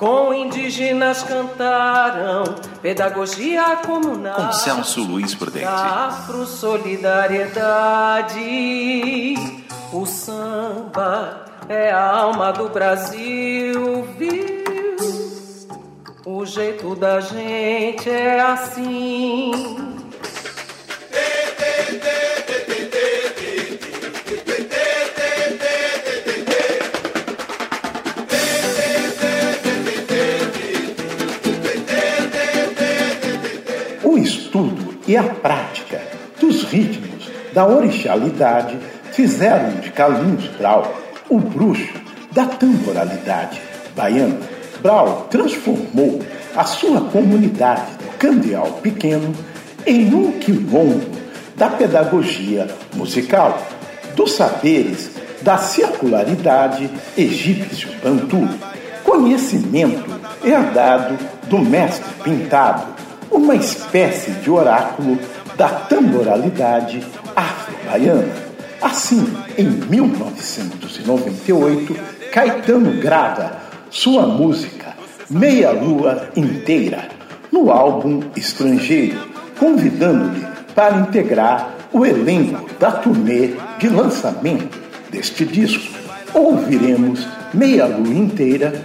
com indígenas cantaram pedagogia comunal. Luiz Prudente. Afro solidariedade, o samba é a alma do Brasil, viu? O jeito da gente é assim. E a prática dos ritmos da orixalidade fizeram de Carlinhos Brau o bruxo da temporalidade baiana. Brau transformou a sua comunidade do Candeal Pequeno em um quilombo da pedagogia musical, dos saberes da circularidade egípcio-bantu, conhecimento herdado do mestre pintado, uma espécie de oráculo da tamboralidade afro-baiana. Assim, em 1998, Caetano grava sua música Meia Lua Inteira no álbum Estrangeiro, convidando-lhe para integrar o elenco da turnê de lançamento deste disco. Ouviremos Meia Lua Inteira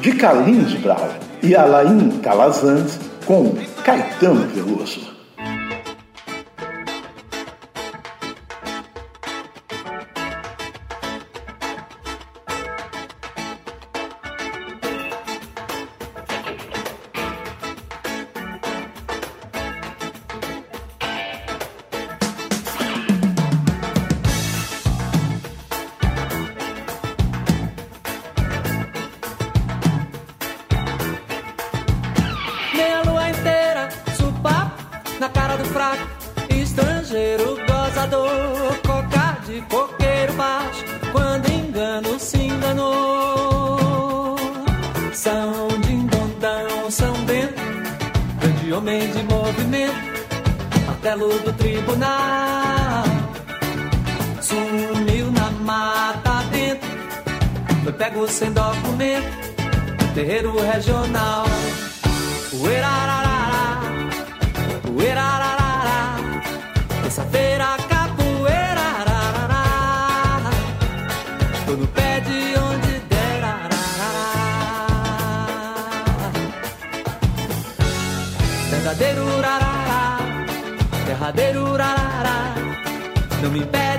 de Carlinhos Brau e Alain Calazans com Caetano Veloso. De coqueiro baixo. Quando engano se enganou. São dindondão, São Bento, grande homem de movimento. Martelo do tribunal. Sumiu na mata dentro. Foi pego sem documento. Terreiro regional. Uerararara, uerararara, verdadeiro urarará, derradeiro urarará, não me impede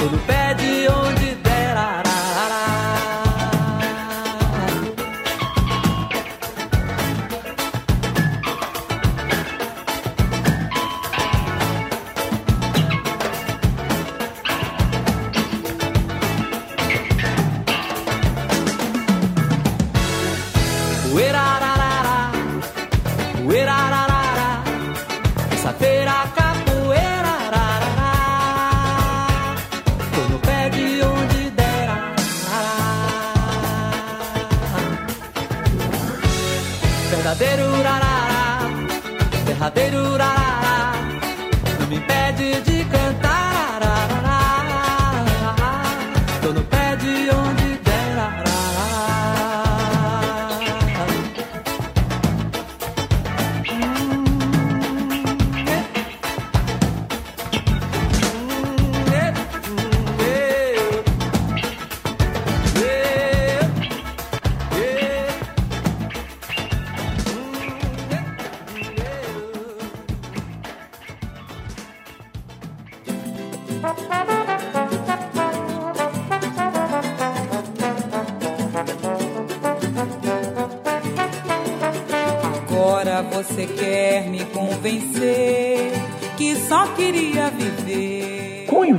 Tô no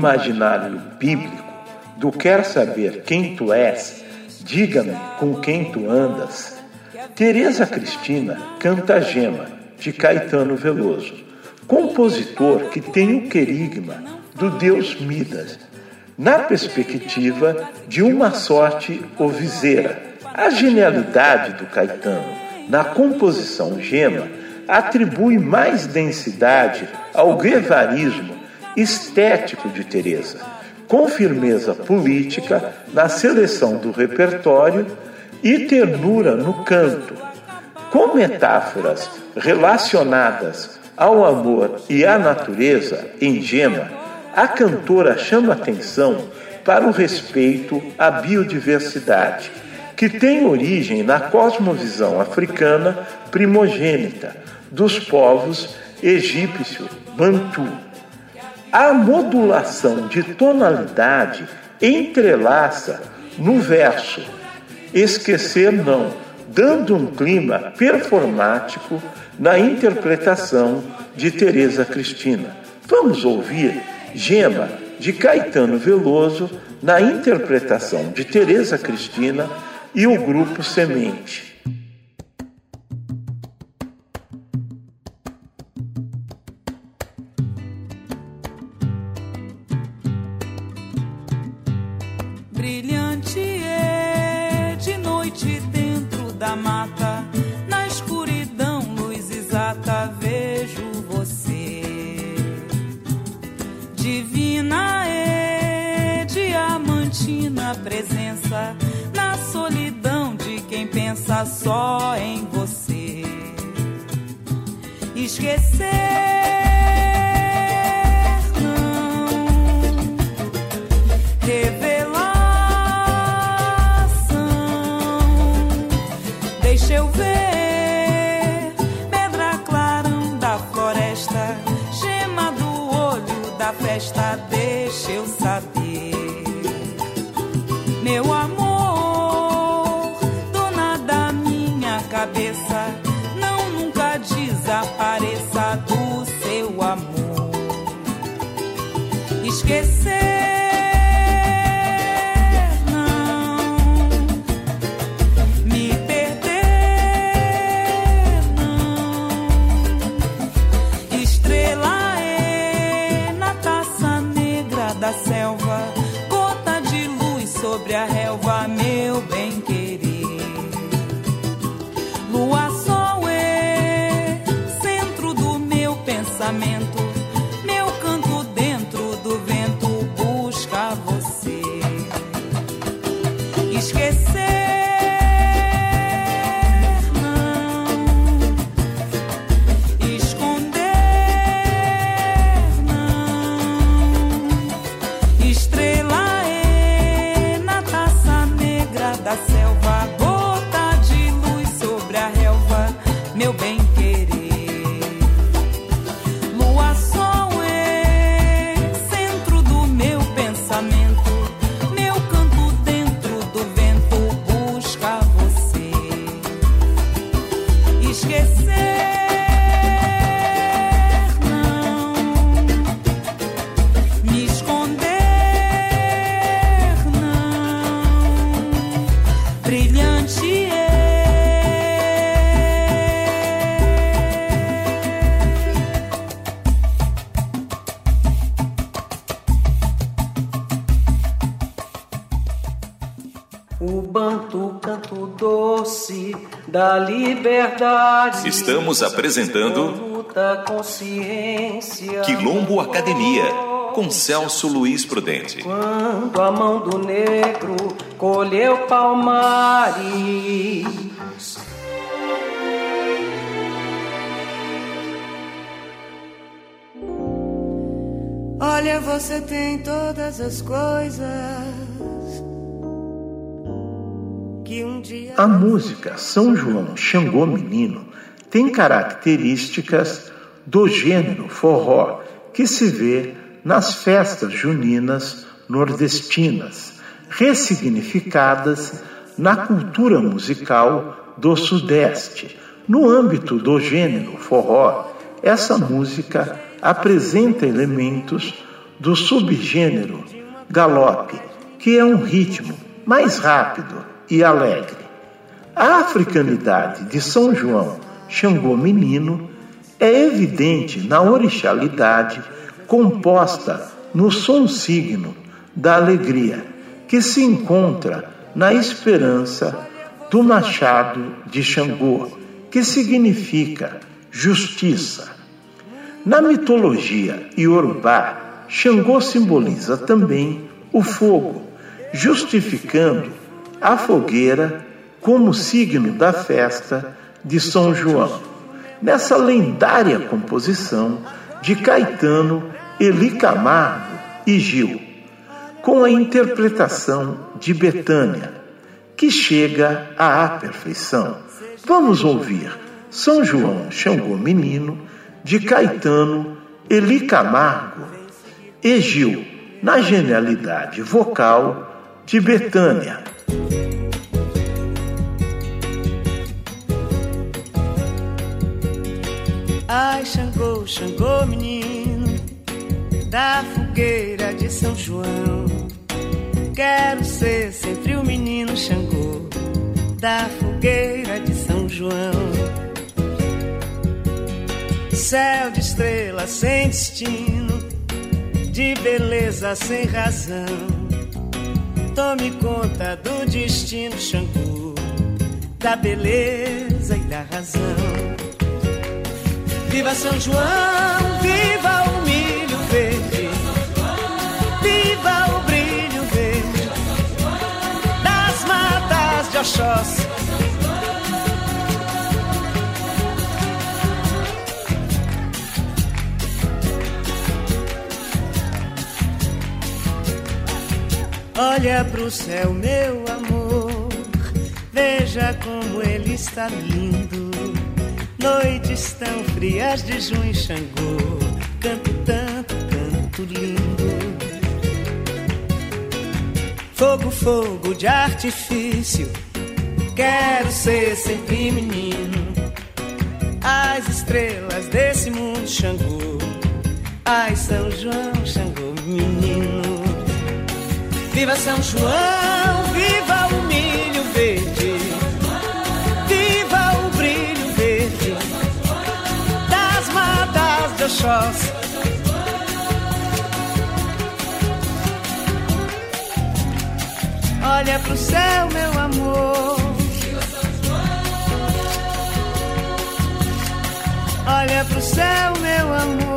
imaginário bíblico do quer saber quem tu és, diga-me com quem tu andas, Teresa Cristina canta Gema, de Caetano Veloso, compositor que tem o querigma do deus Midas, na perspectiva de uma sorte oviseira. A genialidade do Caetano na composição Gema atribui mais densidade ao guevarismo estético de Teresa, com firmeza política na seleção do repertório e ternura no canto, com metáforas relacionadas ao amor e à natureza em Gema, a cantora chama atenção para o respeito à biodiversidade, que tem origem na cosmovisão africana primogênita dos povos egípcio bantu. A modulação de tonalidade entrelaça no verso Esquecer não, dando um clima performático na interpretação de Teresa Cristina. Vamos ouvir Gema de Caetano Veloso na interpretação de Teresa Cristina e o grupo Semente. pensamento da liberdade. Estamos apresentando Quilombo Academia com Celso Luiz Prudente. Quando a mão do negro colheu palmares. Olha, você tem todas as coisas. A música São João Xangô Menino tem características do gênero forró que se vê nas festas juninas nordestinas, ressignificadas na cultura musical do Sudeste. No âmbito do gênero forró, essa música apresenta elementos do subgênero galope, que é um ritmo mais rápido e alegre. A africanidade de São João Xangô Menino é evidente na orixalidade composta no som signo da alegria, que se encontra na esperança do machado de Xangô, que significa justiça. Na mitologia iorubá, Xangô simboliza também o fogo, justificando a fogueira como signo da festa de São João. Nessa lendária composição de Caetano, Eli Camargo e Gil, com a interpretação de Betânia, que chega à perfeição. Vamos ouvir São João Xangô Menino, de Caetano, Eli Camargo e Gil, na genialidade vocal de Betânia. Ai, Xangô, Xangô, menino da fogueira de São João. Quero ser sempre o menino Xangô da fogueira de São João. Céu de estrelas sem destino, de beleza sem razão. Tome conta do destino Xangô, da beleza e da razão. Viva São João, viva o milho verde. Viva o brilho verde das matas de Oxóssi. Olha pro céu, meu amor, veja como ele está lindo. Noites tão frias de junho, Xangô, canto tanto, canto lindo. Fogo, fogo de artifício, quero ser sempre menino. As estrelas desse mundo, Xangô, ai São João, Xangô, menino. Viva São João, viva o milho verde. Viva o brilho verde das matas de Oxóssi. Olha pro céu, meu amor. Olha pro céu, meu amor.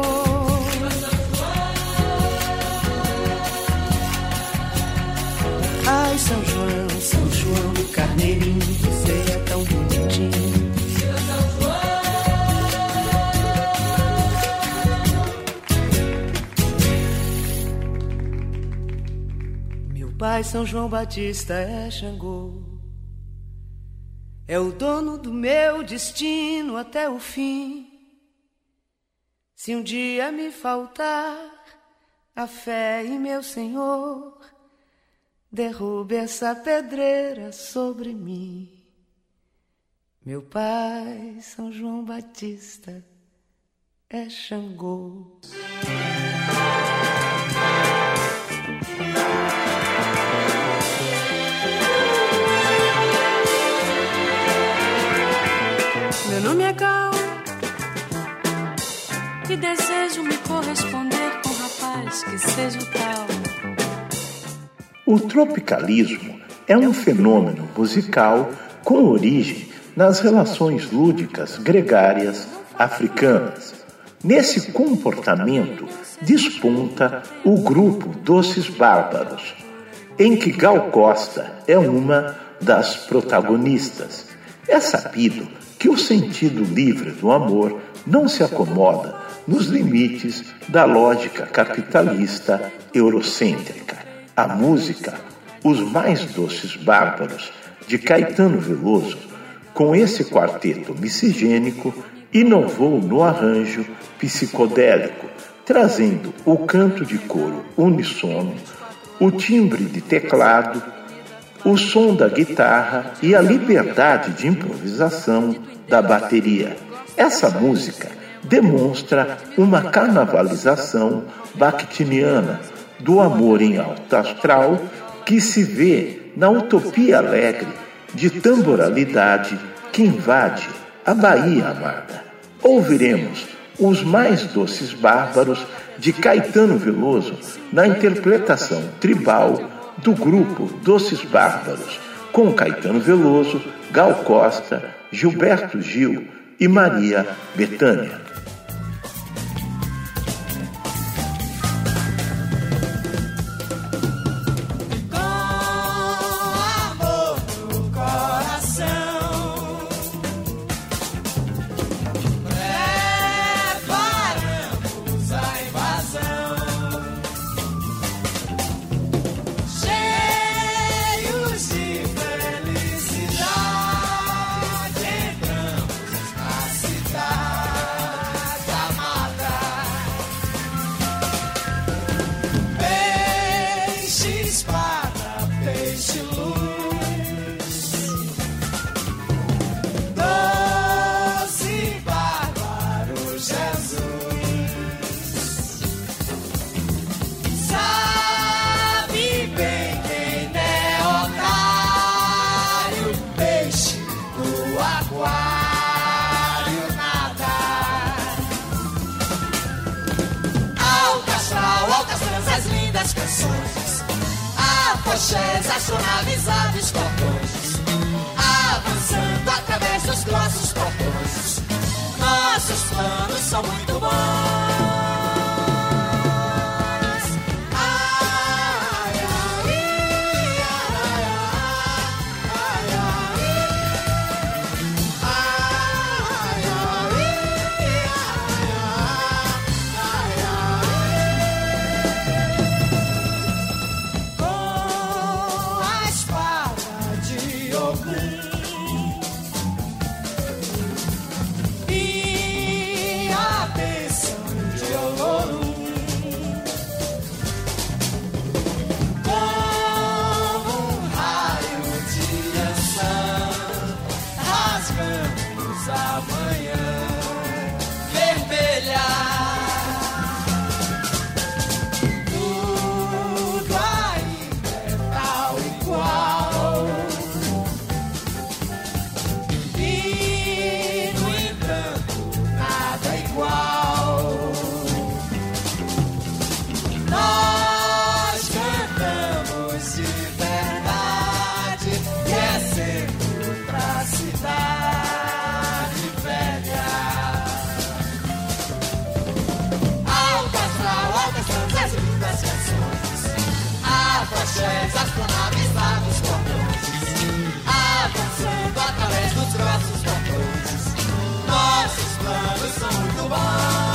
Ai, São João, São João, carneirinho, você é tão bonitinho. Meu pai, São João Batista, é Xangô. É o dono do meu destino até o fim. Se um dia me faltar a fé em meu Senhor, derrube essa pedreira sobre mim. Meu pai, São João Batista, é Xangô. Meu nome é Gal e desejo me corresponder com um rapaz que seja o tal. O tropicalismo é um fenômeno musical com origem nas relações lúdicas gregárias africanas. Nesse comportamento desponta o grupo Doces Bárbaros, em que Gal Costa é uma das protagonistas. É sabido que o sentido livre do amor não se acomoda nos limites da lógica capitalista eurocêntrica. A música Os Mais Doces Bárbaros, de Caetano Veloso, com esse quarteto miscigênico, inovou no arranjo psicodélico, trazendo o canto de coro unissono, o timbre de teclado, o som da guitarra e a liberdade de improvisação da bateria. Essa música demonstra uma carnavalização bakhtiniana do amor em alto astral que se vê na utopia alegre de tamboralidade que invade a Bahia amada. Ouviremos os mais doces bárbaros de Caetano Veloso na interpretação tribal do grupo Doces Bárbaros, com Caetano Veloso, Gal Costa, Gilberto Gil e Maria Bethânia. Axés, astronavizados cordões Avançando através dos grossos portões Nossos planos são muito bons marchas, astronaves lá nos portões, avançando através dos grossos portões. Nossos planos são muito bons.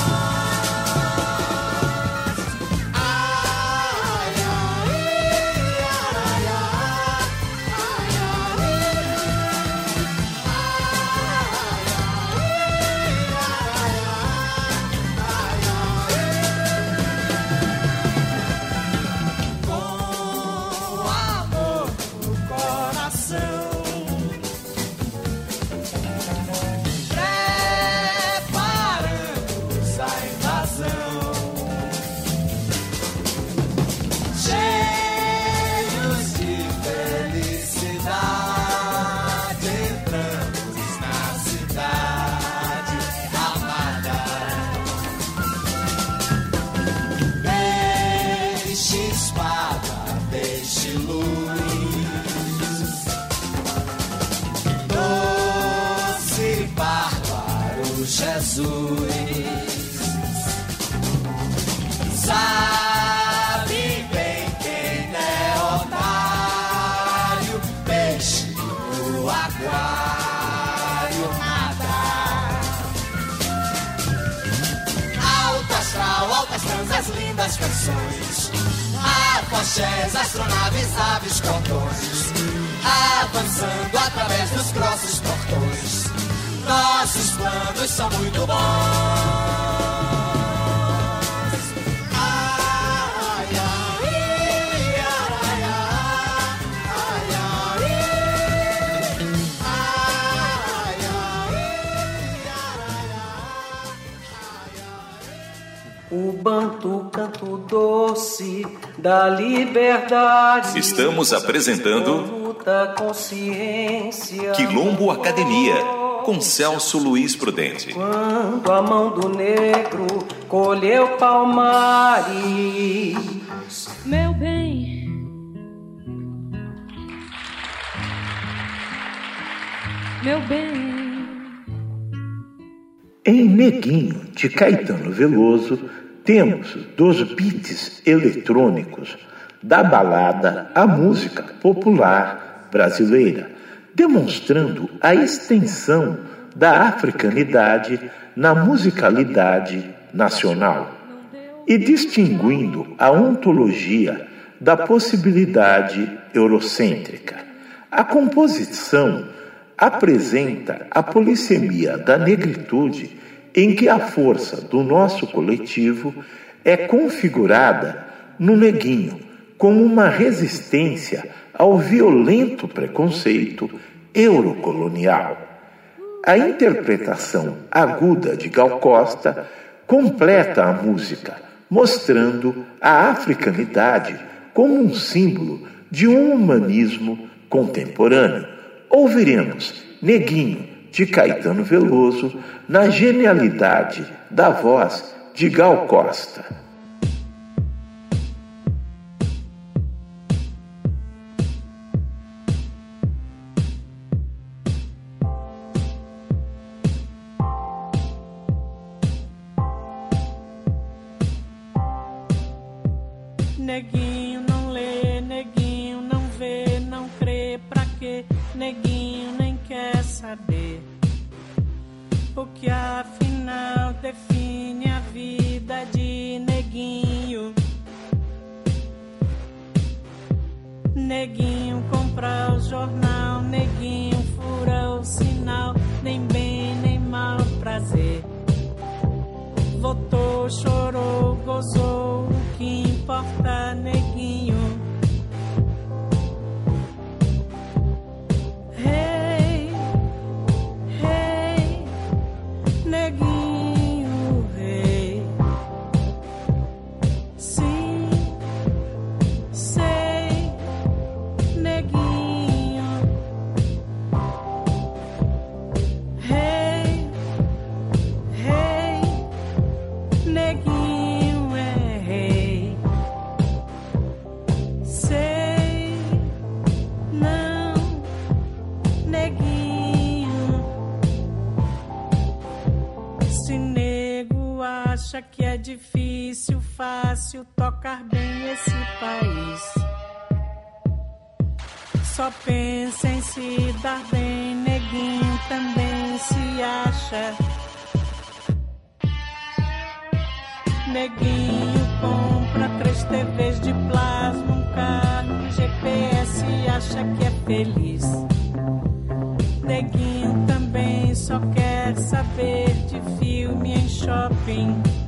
Lindas canções. Afoxés, astronaves, aves, cordões. Avançando através dos grossos portões. Nossos planos são muito bons. O banto canto doce da liberdade. Estamos apresentando Com luta, consciência. Quilombo Academia, com Celso Luiz Prudente. Quando a mão do negro colheu palmares. Meu bem, meu bem, Em Neguinho, de Caetano Veloso, temos dos beats eletrônicos da balada à música popular brasileira, demonstrando a extensão da africanidade na musicalidade nacional e distinguindo a ontologia da possibilidade eurocêntrica. A composição apresenta a polissemia da negritude em que a força do nosso coletivo é configurada no neguinho como uma resistência ao violento preconceito eurocolonial. A interpretação aguda de Gal Costa completa a música, mostrando a africanidade como um símbolo de um humanismo contemporâneo. Ouviremos Neguinho de Caetano Veloso na genialidade da voz de Gal Costa. Neguinho compra o jornal, neguinho fura o sinal, nem bem nem mal prazer. Votou, chorou, gozou, o que importa, neguinho? Acha que é difícil, fácil tocar bem esse país. Só pensa em se dar bem, neguinho também se acha. Neguinho compra três TVs de plasma, um carro, um GPS e acha que é feliz. Neguinho só quer saber de filme em shopping.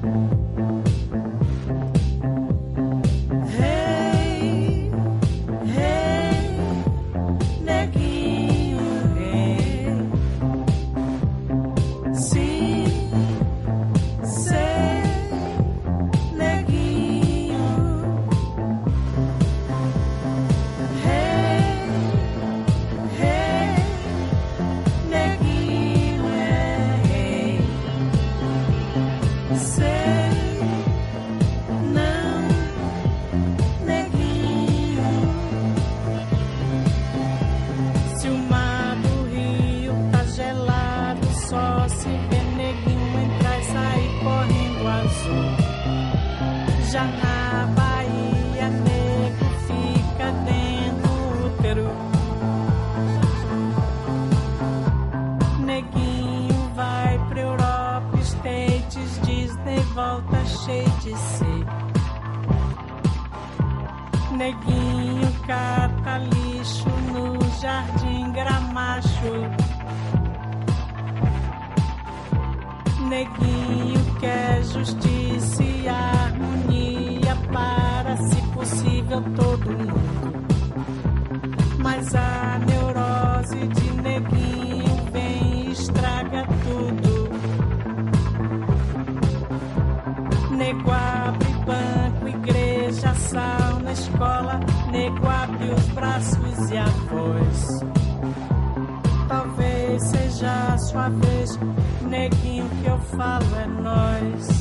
Neguinho quer justiça e harmonia para, se possível, todo mundo. Mas a neurose de neguinho vem e estraga tudo. Nego abre banco, igreja, sauna, escola. Nego abre os braços e a voz. Talvez seja a sua vez, neguinho que eu falo é nós.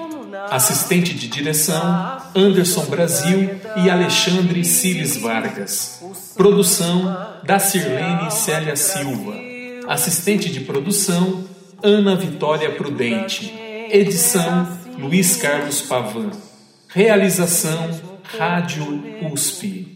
Assistente de direção: Anderson Brasil e Alexandre Ciles Vargas. Produção: Dacirlene Célia Silva. Assistente de produção: Ana Vitória Prudente. Edição: Luiz Carlos Pavan. Realização: Rádio USP.